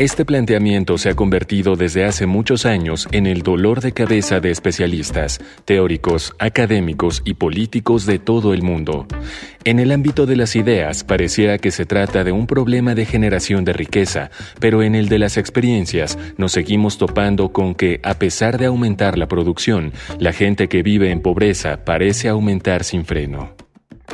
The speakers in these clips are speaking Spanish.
Este planteamiento se ha convertido desde hace muchos años en el dolor de cabeza de especialistas, teóricos, académicos y políticos de todo el mundo. En el ámbito de las ideas pareciera que se trata de un problema de generación de riqueza, pero en el de las experiencias nos seguimos topando con que, a pesar de aumentar la producción, la gente que vive en pobreza parece aumentar sin freno.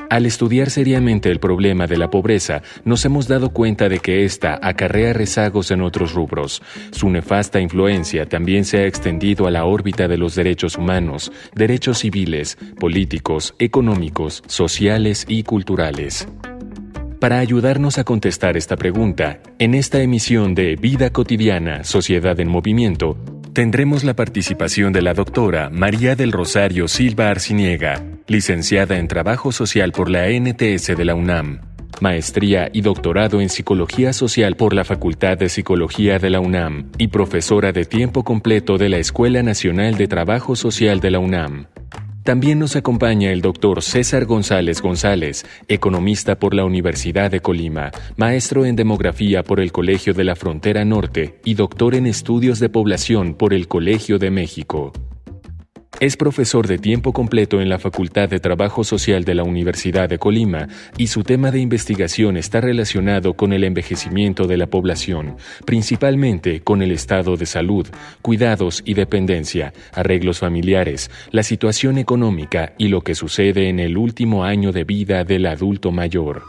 Al estudiar seriamente el problema de la pobreza, nos hemos dado cuenta de que ésta acarrea rezagos en otros rubros. Su nefasta influencia también se ha extendido a la órbita de los derechos humanos, derechos civiles, políticos, económicos, sociales y culturales. Para ayudarnos a contestar esta pregunta, en esta emisión de Vida Cotidiana, Sociedad en Movimiento, tendremos la participación de la doctora María del Rosario Silva Arciniega, licenciada en Trabajo Social por la NTS de la UNAM, maestría y doctorado en Psicología Social por la Facultad de Psicología de la UNAM y profesora de tiempo completo de la Escuela Nacional de Trabajo Social de la UNAM. También nos acompaña el doctor César González González, economista por la Universidad de Colima, maestro en demografía por el Colegio de la Frontera Norte y doctor en estudios de población por el Colegio de México. Es profesor de tiempo completo en la Facultad de Trabajo Social de la Universidad de Colima y su tema de investigación está relacionado con el envejecimiento de la población, principalmente con el estado de salud, cuidados y dependencia, arreglos familiares, la situación económica y lo que sucede en el último año de vida del adulto mayor.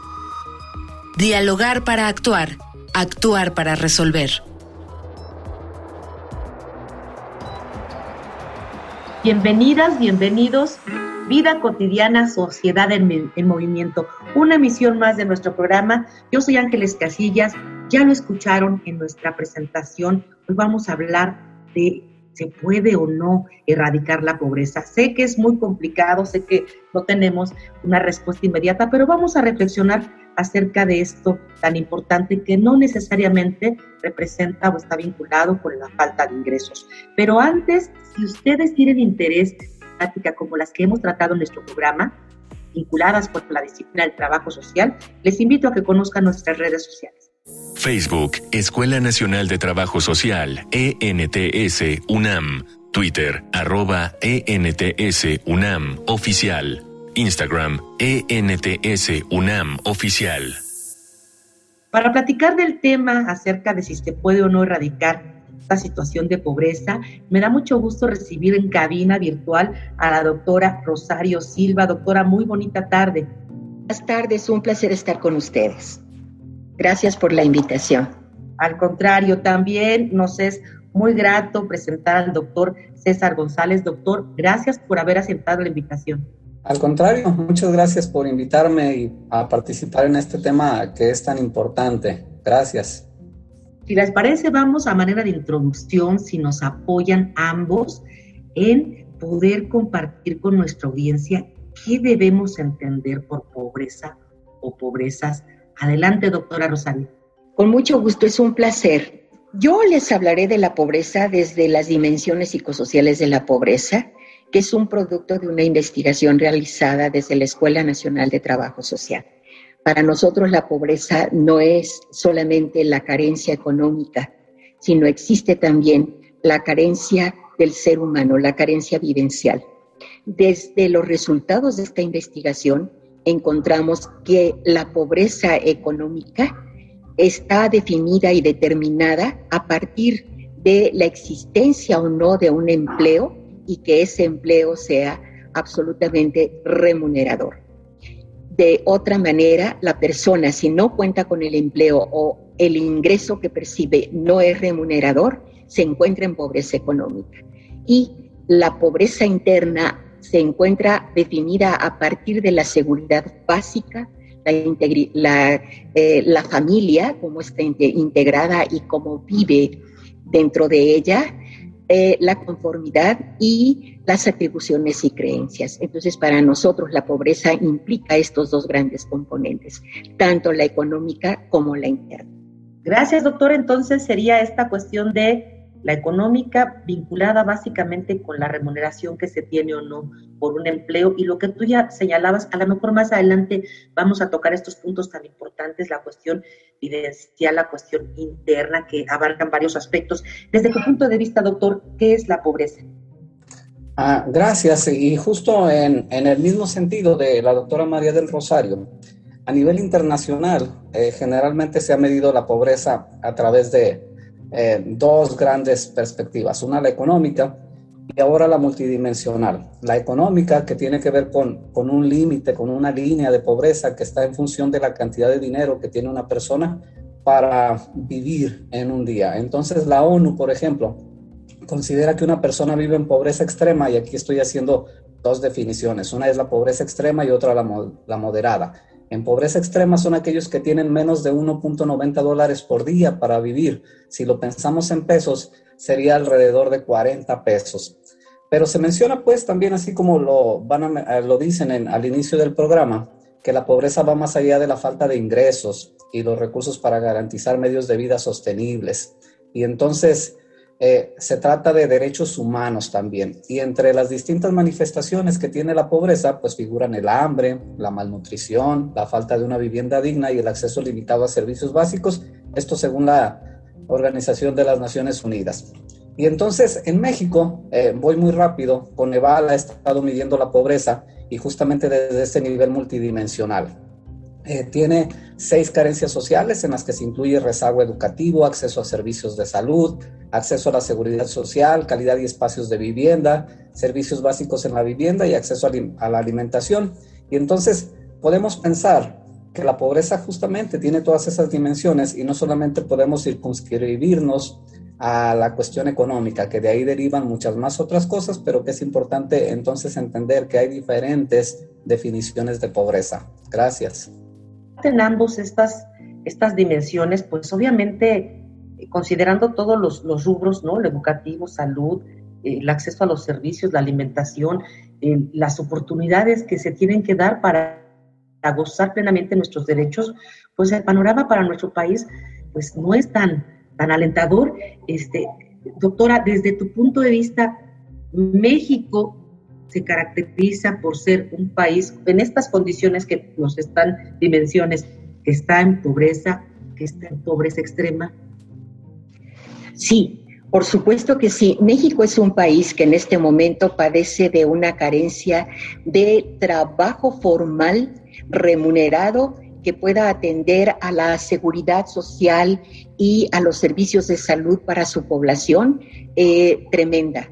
Dialogar para actuar, actuar para resolver. Bienvenidas, bienvenidos. Vida cotidiana, sociedad en, movimiento. Una emisión más de nuestro programa. Yo soy Ángeles Casillas. Ya lo escucharon en nuestra presentación. Hoy vamos a hablar de se puede o no erradicar la pobreza. Sé que es muy complicado, sé que no tenemos una respuesta inmediata, pero vamos a reflexionar acerca de esto tan importante que no necesariamente representa o está vinculado con la falta de ingresos. Pero antes, si ustedes tienen interés en práctica como las que hemos tratado en nuestro programa, vinculadas con la disciplina del trabajo social, les invito a que conozcan nuestras redes sociales. Facebook, Escuela Nacional de Trabajo Social, ENTS, UNAM. Twitter, arroba ENTS, UNAM, oficial. Instagram, ENTS UNAM Oficial. Para platicar del tema acerca de si se puede o no erradicar esta situación de pobreza, me da mucho gusto recibir en cabina virtual a la doctora Rosario Silva. Doctora, muy bonita tarde. Buenas tardes, un placer estar con ustedes. Gracias por la invitación. Al contrario, también nos es muy grato presentar al doctor César González. Doctor, gracias por haber aceptado la invitación. Al contrario, muchas gracias por invitarme a participar en este tema que es tan importante. Gracias. Si les parece, vamos a manera de introducción, si nos apoyan ambos en poder compartir con nuestra audiencia qué debemos entender por pobreza o pobrezas. Adelante, doctora Rosario. Con mucho gusto, es un placer. Yo les hablaré de la pobreza desde las dimensiones psicosociales de la pobreza que es un producto de una investigación realizada desde la Escuela Nacional de Trabajo Social. Para nosotros la pobreza no es solamente la carencia económica, sino existe también la carencia del ser humano, la carencia vivencial. Desde los resultados de esta investigación encontramos que la pobreza económica está definida y determinada a partir de la existencia o no de un empleo y que ese empleo sea absolutamente remunerador. De otra manera, la persona, si no cuenta con el empleo o el ingreso que percibe no es remunerador, se encuentra en pobreza económica. Y la pobreza interna se encuentra definida a partir de la seguridad básica, la, eh, la familia, cómo está integrada y cómo vive dentro de ella, eh, la conformidad y las atribuciones y creencias. Entonces, para nosotros la pobreza implica estos dos grandes componentes, tanto la económica como la interna. Gracias, doctor. Entonces sería esta cuestión de la económica vinculada básicamente con la remuneración que se tiene o no por un empleo y lo que tú ya señalabas, a lo mejor más adelante vamos a tocar estos puntos tan importantes, la cuestión vivencial, la cuestión interna que abarcan varios aspectos. Desde tu punto de vista, doctor, ¿qué es la pobreza? Ah, gracias. Y justo en, en, el mismo sentido de la doctora María del Rosario, a nivel internacional, eh, generalmente se ha medido la pobreza a través de eh, dos grandes perspectivas, una la económica y ahora la multidimensional. La económica que tiene que ver con, con un límite, con una línea de pobreza que está en función de la cantidad de dinero que tiene una persona para vivir en un día. Entonces la ONU, por ejemplo, considera que una persona vive en pobreza extrema y aquí estoy haciendo dos definiciones. Una es la pobreza extrema y otra la, la moderada. En pobreza extrema son aquellos que tienen menos de 1.90 dólares por día para vivir. Si lo pensamos en pesos, sería alrededor de 40 pesos. Pero se menciona pues también, así como lo, van a, lo dicen al inicio del programa, que la pobreza va más allá de la falta de ingresos y los recursos para garantizar medios de vida sostenibles. Y entonces eh, se trata de derechos humanos también. Y entre las distintas manifestaciones que tiene la pobreza, pues figuran el hambre, la malnutrición, la falta de una vivienda digna y el acceso limitado a servicios básicos, esto según la Organización de las Naciones Unidas. Y entonces en México, eh, voy muy rápido, Coneval ha estado midiendo la pobreza y justamente desde este nivel multidimensional. Eh, tiene seis carencias sociales en las que se incluye rezago educativo, acceso a servicios de salud, acceso a la seguridad social, calidad y espacios de vivienda, servicios básicos en la vivienda y acceso a, la alimentación. Y entonces podemos pensar que la pobreza justamente tiene todas esas dimensiones y no solamente podemos circunscribirnos a la cuestión económica, que de ahí derivan muchas más otras cosas, pero que es importante entonces entender que hay diferentes definiciones de pobreza. Gracias en ambos estas, estas dimensiones, pues obviamente considerando todos los, rubros, ¿no? Lo educativo, salud, el acceso a los servicios, la alimentación, eh, las oportunidades que se tienen que dar para, gozar plenamente nuestros derechos, pues el panorama para nuestro país pues no es tan, tan alentador. Este, doctora, desde tu punto de vista, México se caracteriza por ser un país en estas condiciones que nos están dimensiones, que está en pobreza, que está en pobreza extrema? Sí, por supuesto que sí. México es un país que en este momento padece de una carencia de trabajo formal remunerado que pueda atender a la seguridad social y a los servicios de salud para su población eh, tremenda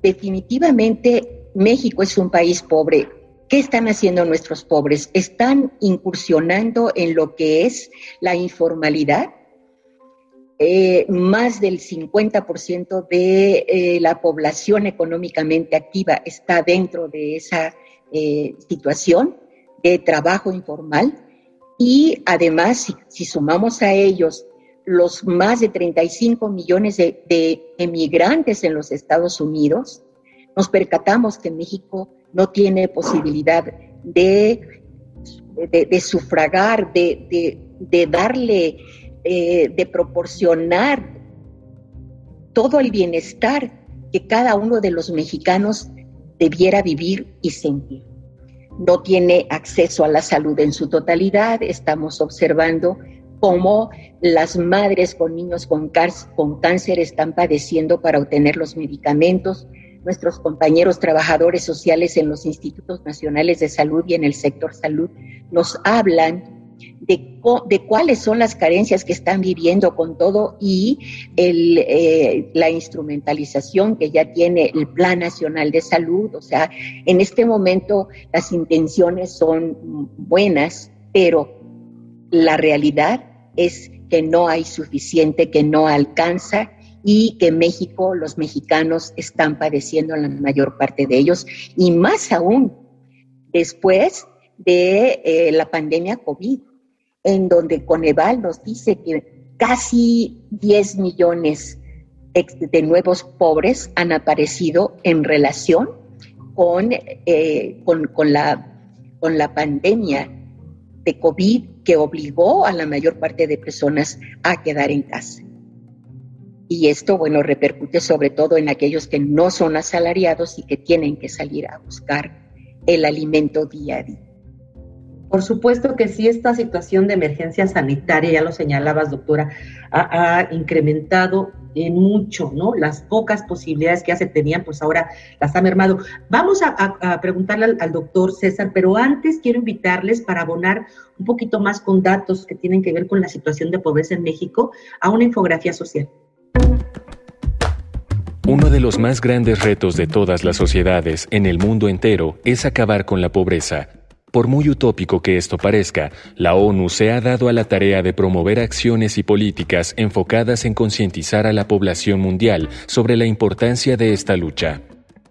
definitivamente México es un país pobre. ¿Qué están haciendo nuestros pobres? Están incursionando en lo que es la informalidad. Eh, más del 50% de eh, la población económicamente activa está dentro de esa eh, situación de trabajo informal. Y además, si, sumamos a ellos los más de 35 millones de, emigrantes en los Estados Unidos, nos percatamos que México no tiene posibilidad de, de, sufragar, de, darle, eh, de proporcionar todo el bienestar que cada uno de los mexicanos debiera vivir y sentir. No tiene acceso a la salud en su totalidad. Estamos observando cómo las madres con niños con, con cáncer están padeciendo para obtener los medicamentos, nuestros compañeros trabajadores sociales en los institutos nacionales de salud y en el sector salud nos hablan de, de, cuáles son las carencias que están viviendo con todo y el, eh, la instrumentalización que ya tiene el Plan Nacional de Salud. O sea, en este momento las intenciones son buenas, pero la realidad es que no hay suficiente, que no alcanza y que México, los mexicanos están padeciendo la mayor parte de ellos y más aún después de eh, la pandemia COVID, en donde Coneval nos dice que casi 10 millones de nuevos pobres han aparecido en relación con, eh, con, la, con la pandemia de COVID que obligó a la mayor parte de personas a quedar en casa. Y esto, bueno, repercute sobre todo en aquellos que no son asalariados y que tienen que salir a buscar el alimento día a día. Por supuesto que sí, esta situación de emergencia sanitaria, ya lo señalabas, doctora, ha, incrementado en mucho, ¿no? Las pocas posibilidades que ya se tenían, pues ahora las ha mermado. Vamos a, preguntarle al, doctor César, pero antes quiero invitarles para abonar un poquito más con datos que tienen que ver con la situación de pobreza en México a una infografía social. Uno de los más grandes retos de todas las sociedades en el mundo entero es acabar con la pobreza. Por muy utópico que esto parezca, la ONU se ha dado a la tarea de promover acciones y políticas enfocadas en concientizar a la población mundial sobre la importancia de esta lucha.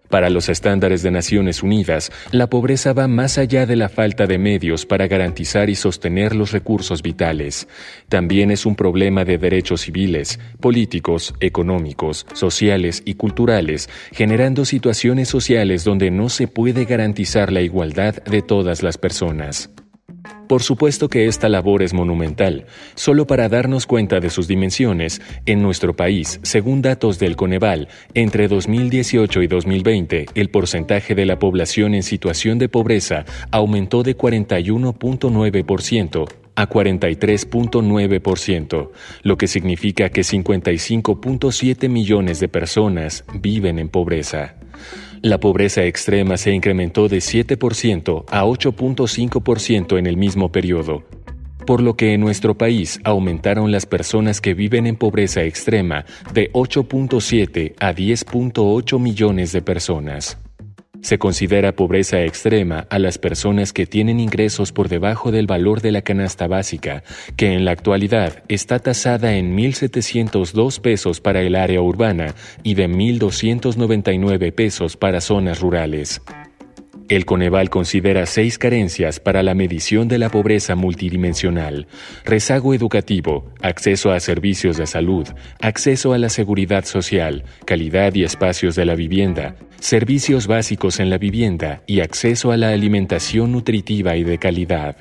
Para los estándares de Naciones Unidas, la pobreza va más allá de la falta de medios para garantizar y sostener los recursos vitales. También es un problema de derechos civiles, políticos, económicos, sociales y culturales, generando situaciones sociales donde no se puede garantizar la igualdad de todas las personas. Por supuesto que esta labor es monumental. Solo para darnos cuenta de sus dimensiones, en nuestro país, según datos del Coneval, entre 2018 y 2020, el porcentaje de la población en situación de pobreza aumentó de 41.9% a 43.9%, lo que significa que 55.7 millones de personas viven en pobreza. La pobreza extrema se incrementó de 7% a 8.5% en el mismo periodo, por lo que en nuestro país aumentaron las personas que viven en pobreza extrema de 8.7 a 10.8 millones de personas. Se considera pobreza extrema a las personas que tienen ingresos por debajo del valor de la canasta básica, que en la actualidad está tasada en 1.702 pesos para el área urbana y de 1.299 pesos para zonas rurales. El Coneval considera seis carencias para la medición de la pobreza multidimensional, rezago educativo, acceso a servicios de salud, acceso a la seguridad social, calidad y espacios de la vivienda, servicios básicos en la vivienda y acceso a la alimentación nutritiva y de calidad.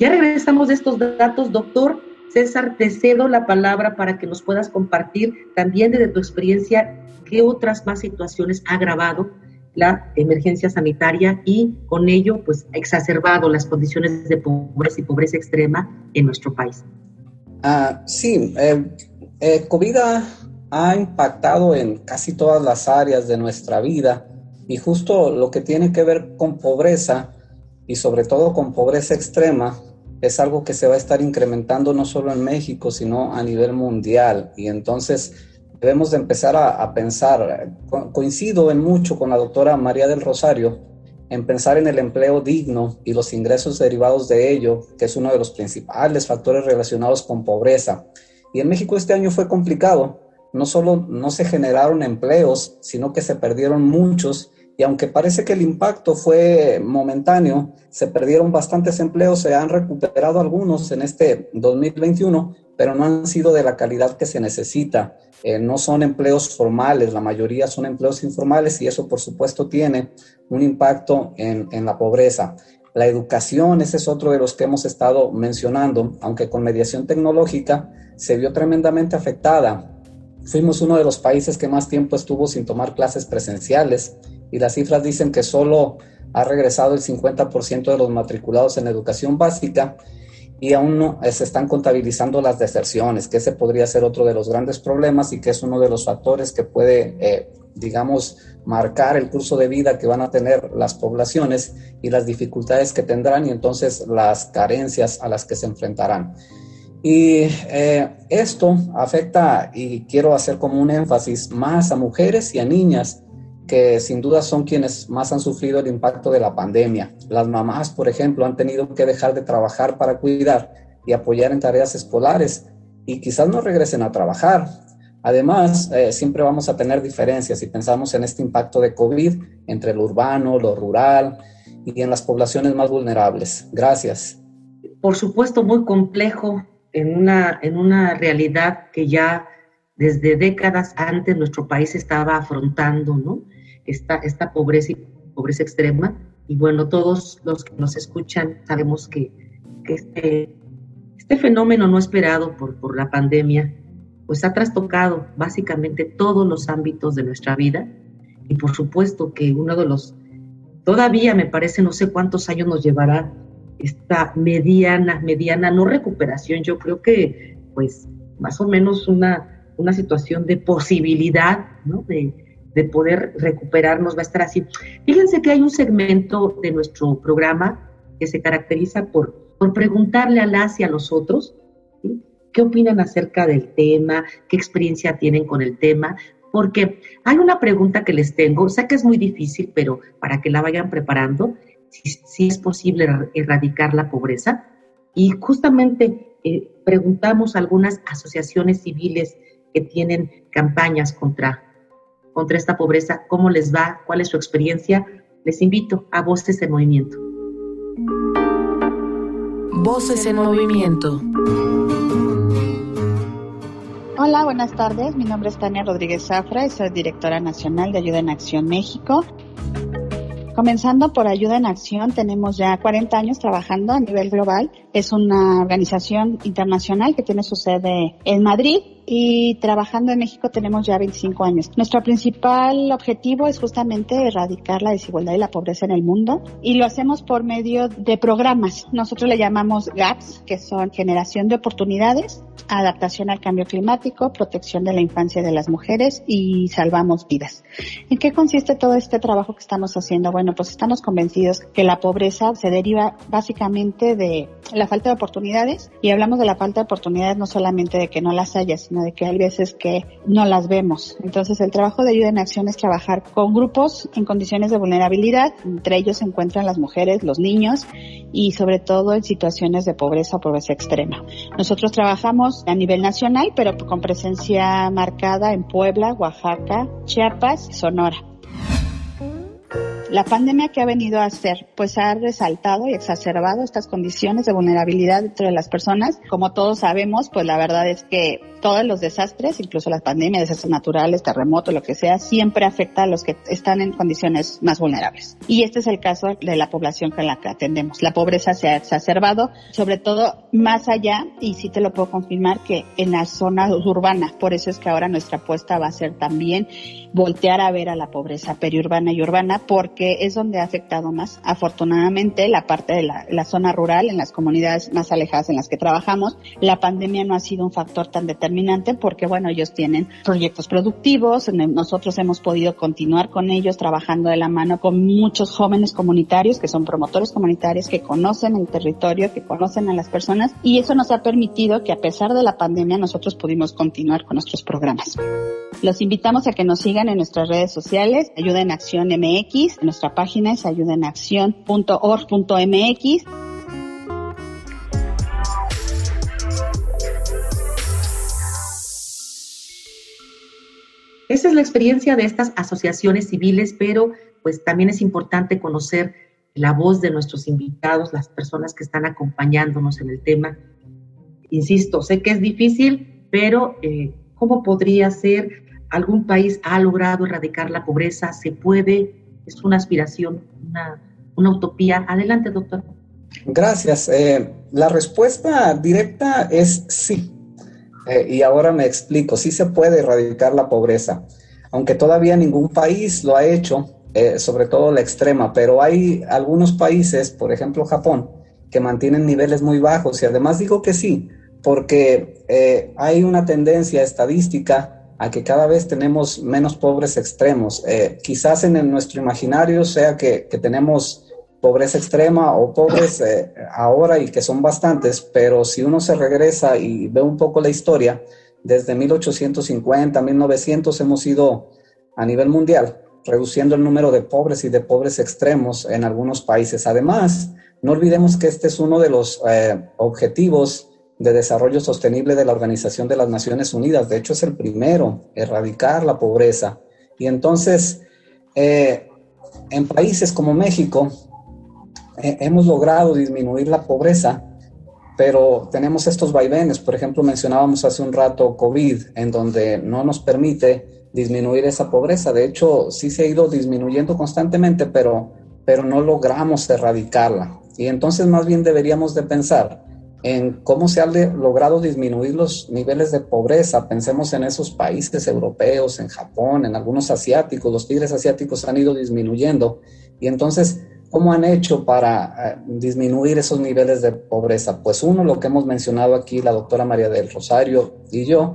Ya regresamos de estos datos, doctor. César, te cedo la palabra para que nos puedas compartir también desde tu experiencia qué otras más situaciones ha agravado la emergencia sanitaria y con ello pues ha exacerbado las condiciones de pobreza y pobreza extrema en nuestro país. Ah, sí, eh, eh, COVID ha impactado en casi todas las áreas de nuestra vida y justo lo que tiene que ver con pobreza y sobre todo con pobreza extrema es algo que se va a estar incrementando no solo en México, sino a nivel mundial. Y entonces debemos de empezar a, pensar, coincido en mucho con la doctora María del Rosario, en pensar en el empleo digno y los ingresos derivados de ello, que es uno de los principales factores relacionados con pobreza. Y en México este año fue complicado. No solo no se generaron empleos, sino que se perdieron muchos y aunque parece que el impacto fue momentáneo, se perdieron bastantes empleos, se han recuperado algunos en este 2021, pero no han sido de la calidad que se necesita. Eh, no son empleos formales, la mayoría son empleos informales y eso por supuesto tiene un impacto en, en la pobreza. La educación, ese es otro de los que hemos estado mencionando, aunque con mediación tecnológica se vio tremendamente afectada. Fuimos uno de los países que más tiempo estuvo sin tomar clases presenciales y las cifras dicen que solo ha regresado el 50% de los matriculados en educación básica y aún no eh, se están contabilizando las deserciones, que ese podría ser otro de los grandes problemas y que es uno de los factores que puede eh, digamos, marcar el curso de vida que van a tener las poblaciones y las dificultades que tendrán y entonces las carencias a las que se enfrentarán. Y eh, esto afecta, y quiero hacer como un énfasis, más a mujeres y a niñas, que sin duda son quienes más han sufrido el impacto de la pandemia. Las mamás, por ejemplo, han tenido que dejar de trabajar para cuidar y apoyar en tareas escolares y quizás no regresen a trabajar. Además, eh, siempre vamos a tener diferencias si pensamos en este impacto de COVID entre lo urbano, lo rural y en las poblaciones más vulnerables. Gracias. Por supuesto, muy complejo en una, en una realidad que ya desde décadas antes nuestro país estaba afrontando, ¿no? Esta, esta pobreza, pobreza extrema. Y bueno, todos los que nos escuchan sabemos que, que este, este fenómeno no esperado por, por la pandemia, pues ha trastocado básicamente todos los ámbitos de nuestra vida. Y por supuesto que uno de los, todavía me parece, no sé cuántos años nos llevará esta mediana, mediana, no recuperación, yo creo que pues más o menos una, una situación de posibilidad, ¿no? De, de poder recuperarnos va a estar así. Fíjense que hay un segmento de nuestro programa que se caracteriza por, por preguntarle a las y a los otros qué opinan acerca del tema, qué experiencia tienen con el tema, porque hay una pregunta que les tengo, sé que es muy difícil, pero para que la vayan preparando, si, es posible erradicar la pobreza. Y justamente eh, preguntamos a algunas asociaciones civiles que tienen campañas contra, contra esta pobreza, cómo les va, cuál es su experiencia. Les invito a Voces en Movimiento. Voces en Movimiento. Hola, buenas tardes. Mi nombre es Tania Rodríguez Zafra y soy directora nacional de Ayuda en Acción México. Comenzando por Ayuda en Acción, tenemos ya 40 años trabajando a nivel global. Es una organización internacional que tiene su sede en Madrid y trabajando en México tenemos ya 25 años. Nuestro principal objetivo es justamente erradicar la desigualdad y la pobreza en el mundo y lo hacemos por medio de programas. Nosotros le llamamos GAPS, que son generación de oportunidades, adaptación al cambio climático, protección de la infancia de las mujeres y salvamos vidas. ¿En qué consiste todo este trabajo que estamos haciendo? Bueno, pues estamos convencidos que la pobreza se deriva básicamente de la falta de oportunidades y hablamos de la falta de oportunidades no solamente de que no las haya, sino de que hay veces que no las vemos. Entonces el trabajo de ayuda en acción es trabajar con grupos en condiciones de vulnerabilidad, entre ellos se encuentran las mujeres, los niños y sobre todo en situaciones de pobreza o pobreza extrema. Nosotros trabajamos a nivel nacional, pero con presencia marcada en Puebla, Oaxaca, Chiapas y Sonora. La pandemia que ha venido a hacer, pues ha resaltado y exacerbado estas condiciones de vulnerabilidad entre las personas. Como todos sabemos, pues la verdad es que todos los desastres, incluso las pandemias, desastres naturales, terremotos, lo que sea, siempre afecta a los que están en condiciones más vulnerables. Y este es el caso de la población con la que atendemos. La pobreza se ha exacerbado, sobre todo más allá, y sí te lo puedo confirmar, que en la zona urbana. Por eso es que ahora nuestra apuesta va a ser también voltear a ver a la pobreza periurbana y urbana, porque es donde ha afectado más. Afortunadamente, la parte de la, la zona rural, en las comunidades más alejadas en las que trabajamos, la pandemia no ha sido un factor tan determinante porque, bueno, ellos tienen proyectos productivos, nosotros hemos podido continuar con ellos trabajando de la mano con muchos jóvenes comunitarios que son promotores comunitarios que conocen el territorio, que conocen a las personas y eso nos ha permitido que a pesar de la pandemia nosotros pudimos continuar con nuestros programas. Los invitamos a que nos sigan en nuestras redes sociales, Ayuda en Acción MX, nuestra página es ayudaenacción.org.mx. Esa es la experiencia de estas asociaciones civiles, pero pues también es importante conocer la voz de nuestros invitados, las personas que están acompañándonos en el tema. Insisto, sé que es difícil, pero eh, ¿cómo podría ser? ¿Algún país ha logrado erradicar la pobreza? ¿Se puede? es una aspiración, una, utopía. Adelante, doctor. Gracias. Eh, la respuesta directa es sí. Eh, y ahora me explico, sí se puede erradicar la pobreza, aunque todavía ningún país lo ha hecho, eh, sobre todo la extrema, pero hay algunos países, por ejemplo Japón, que mantienen niveles muy bajos y además digo que sí, porque hay una tendencia estadística a que cada vez tenemos menos pobres extremos. Eh, quizás en, nuestro imaginario sea que, tenemos pobreza extrema o pobres eh, ahora y que son bastantes, pero si uno se regresa y ve un poco la historia, desde 1850, 1900 hemos ido a nivel mundial reduciendo el número de pobres y de pobres extremos en algunos países. Además, no olvidemos que este es uno de los eh, objetivos de Desarrollo Sostenible de la Organización de las Naciones Unidas. De hecho, es el primero, erradicar la pobreza. Y entonces, eh, en países como México, eh, hemos logrado disminuir la pobreza, pero tenemos estos vaivenes. Por ejemplo, mencionábamos hace un rato COVID, en donde no nos permite disminuir esa pobreza. De hecho, sí se ha ido disminuyendo constantemente, pero, pero no logramos erradicarla. Y entonces más bien deberíamos de pensar en cómo se han logrado disminuir los niveles de pobreza. Pensemos en esos países europeos, en Japón, en algunos asiáticos, los tigres asiáticos han ido disminuyendo. Y entonces, ¿cómo han hecho para eh, disminuir esos niveles de pobreza? Pues uno, lo que hemos mencionado aquí la doctora María del Rosario y yo,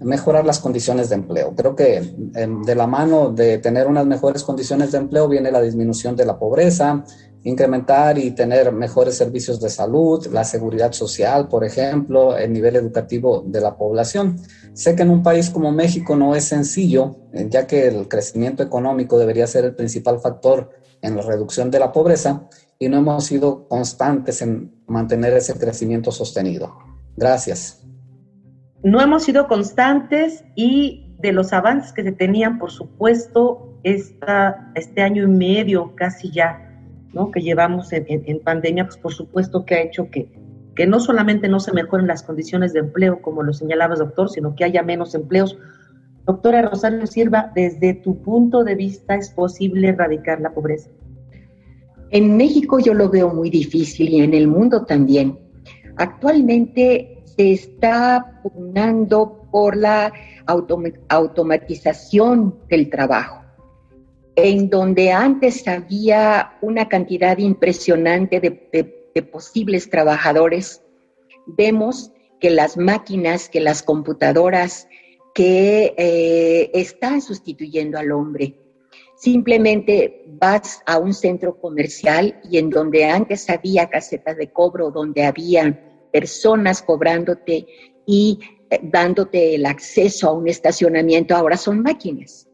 mejorar las condiciones de empleo. Creo que em, de la mano de tener unas mejores condiciones de empleo viene la disminución de la pobreza, incrementar y tener mejores servicios de salud, la seguridad social, por ejemplo, el nivel educativo de la población. Sé que en un país como México no es sencillo, eh, ya que el crecimiento económico debería ser el principal factor en la reducción de la pobreza y no hemos sido constantes en mantener ese crecimiento sostenido. Gracias. No hemos sido constantes y de los avances que se tenían, por supuesto, este año y medio casi ya que llevamos en, pandemia, pues por supuesto que ha hecho que, que no solamente no se mejoren las condiciones de empleo, como lo señalabas, doctor, sino que haya menos empleos. Doctora Rosario Sirva, desde tu punto de vista, ¿es posible erradicar la pobreza? En México yo lo veo muy difícil y en el mundo también. Actualmente se está pugnando por la automatización del trabajo en donde antes había una cantidad impresionante de, posibles trabajadores, vemos que las máquinas, que las computadoras que eh, están sustituyendo al hombre. Simplemente vas a un centro comercial y en donde antes había casetas de cobro, donde había personas cobrándote y eh, dándote el acceso a un estacionamiento, ahora son máquinas.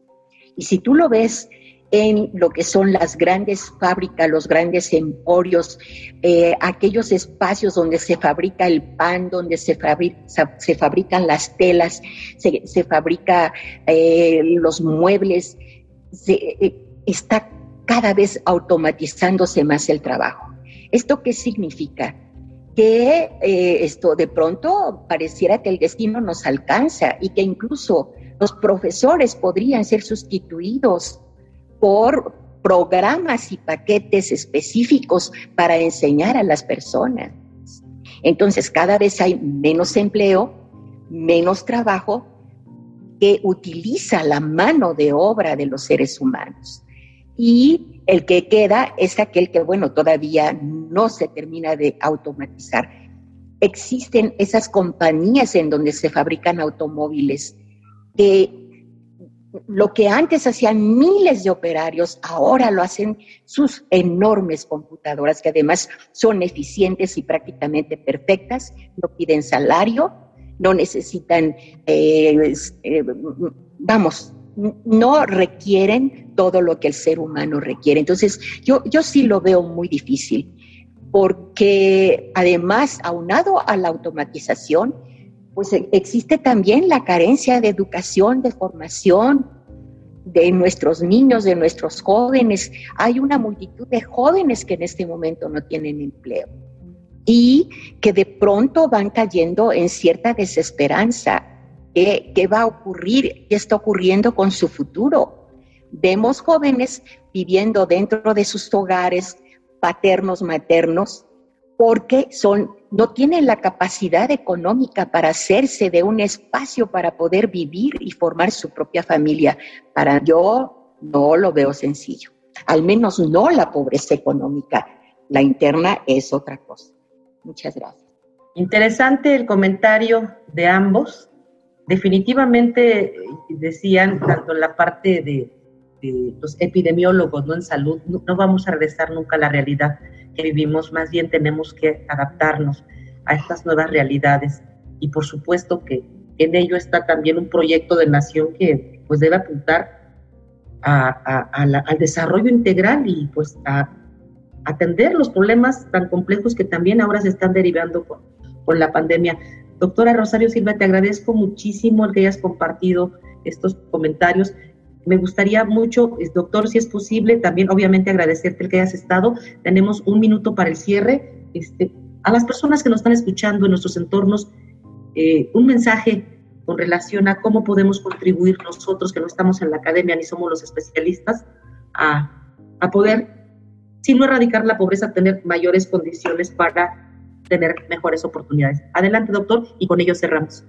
Y si tú lo ves en lo que son las grandes fábricas, los grandes emporios, eh, aquellos espacios donde se fabrica el pan, donde se, fabrican las telas, se, se fabrica eh, los muebles, eh, está cada vez automatizándose más el trabajo. ¿Esto qué significa? Que esto de pronto pareciera que el destino nos alcanza y que incluso los profesores podrían ser sustituidos por programas y paquetes específicos para enseñar a las personas. Entonces, cada vez hay menos empleo, menos trabajo que utiliza la mano de obra de los seres humanos. Y el que queda es aquel que, bueno, todavía no se termina de automatizar. Existen esas compañías en donde se fabrican automóviles que lo que antes hacían miles de operarios, ahora lo hacen sus enormes computadoras, que además son eficientes y prácticamente perfectas, no piden salario, no necesitan, eh, eh, vamos, no requieren todo lo que el ser humano requiere. Entonces, yo, yo sí lo veo muy difícil, porque además, aunado a la automatización, pues e, existe también la carencia de educación, de formación de nuestros niños, de nuestros jóvenes. Hay una multitud de jóvenes que en este momento no tienen empleo y que de pronto van cayendo en cierta desesperanza. ¿Qué, qué va a ocurrir? ¿Qué está ocurriendo con su futuro? Vemos jóvenes viviendo dentro de sus hogares paternos, maternos, porque son, no tienen la capacidad económica para hacerse de un espacio para poder vivir y formar su propia familia. Para yo no lo veo sencillo, al menos no la pobreza económica. La interna es otra cosa. Muchas gracias. Interesante el comentario de ambos. definitivamente decían tanto la parte de, los epidemiólogos ¿no? en salud, no, vamos a regresar nunca a la realidad que vivimos, más bien tenemos que adaptarnos a estas nuevas realidades. Y por supuesto que en ello está también un proyecto de nación que pues debe apuntar al desarrollo integral y pues a atender los problemas tan complejos que también ahora se están derivando con, con la pandemia. Doctora Rosario Silva, te agradezco muchísimo el que hayas compartido estos comentarios. Me gustaría mucho, doctor, si es posible, también obviamente agradecerte el que hayas estado. Tenemos un minuto para el cierre. Este, a las personas que nos están escuchando en nuestros entornos, eh, un mensaje con relación a cómo podemos contribuir nosotros que no estamos en la academia ni somos los especialistas a, a poder, si no erradicar la pobreza, tener mayores condiciones para tener mejores oportunidades. Adelante, doctor, y con ello cerramos.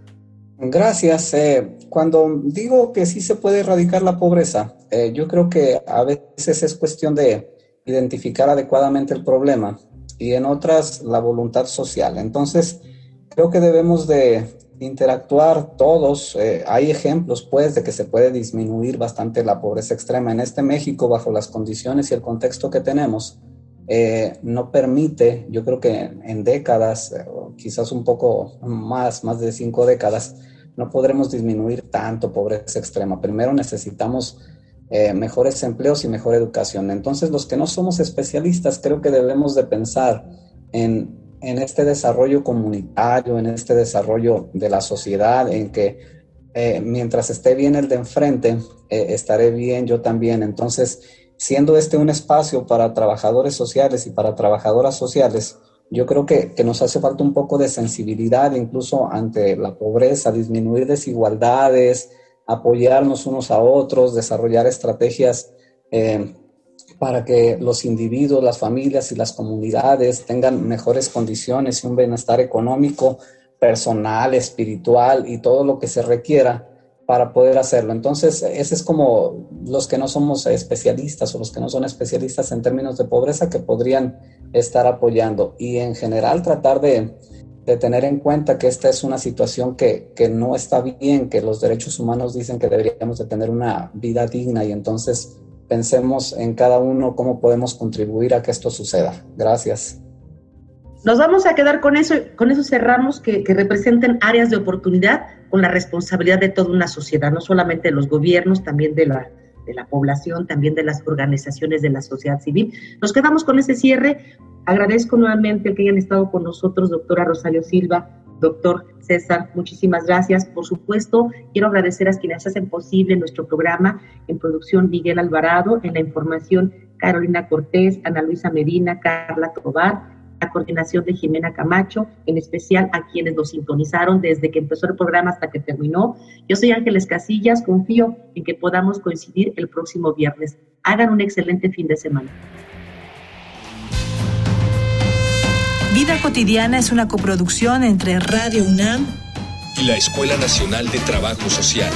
Gracias. Eh, cuando digo que sí se puede erradicar la pobreza, eh, yo creo que a veces es cuestión de identificar adecuadamente el problema y en otras la voluntad social. Entonces, creo que debemos de interactuar todos. Eh, hay ejemplos, pues, de que se puede disminuir bastante la pobreza extrema en este México bajo las condiciones y el contexto que tenemos. Eh, no permite, yo creo que en décadas, eh, quizás un poco más, más de cinco décadas, no podremos disminuir tanto pobreza extrema. Primero necesitamos eh, mejores empleos y mejor educación. Entonces, los que no somos especialistas, creo que debemos de pensar en, en este desarrollo comunitario, en este desarrollo de la sociedad, en que mientras esté bien el de enfrente, estaré bien yo también. Entonces, siendo este un espacio para trabajadores sociales y para trabajadoras sociales, yo creo que, nos hace falta un poco de sensibilidad incluso ante la pobreza, disminuir desigualdades, apoyarnos unos a otros, desarrollar estrategias eh, para que los individuos, las familias y las comunidades tengan mejores condiciones y un bienestar económico, personal, espiritual y todo lo que se requiera para poder hacerlo. Entonces, ese es como los que no somos especialistas o los que no son especialistas en términos de pobreza que podrían estar apoyando. Y en general tratar de, tener en cuenta que esta es una situación que, que, no está bien, que los derechos humanos dicen que deberíamos de tener una vida digna y entonces pensemos en cada uno cómo podemos contribuir a que esto suceda. Gracias. Nos vamos a quedar con eso, con eso cerramos que, representen áreas de oportunidad con la responsabilidad de toda una sociedad, no solamente de los gobiernos, también de la, de la población, también de las organizaciones de la sociedad civil. Nos quedamos con ese cierre. Agradezco nuevamente que hayan estado con nosotros, doctora Rosario Silva, doctor César, muchísimas gracias. Por supuesto, quiero agradecer a quienes hacen posible nuestro programa en producción Miguel Alvarado, en la información Carolina Cortés, Ana Luisa Medina, Carla Tobar, la coordinación de Jimena Camacho, en especial a quienes nos sintonizaron desde que empezó el programa hasta que terminó. Yo soy Ángeles Casillas, confío en que podamos coincidir el próximo viernes. Hagan un excelente fin de semana. Vida cotidiana es una coproducción entre Radio UNAM y la Escuela Nacional de Trabajo Social.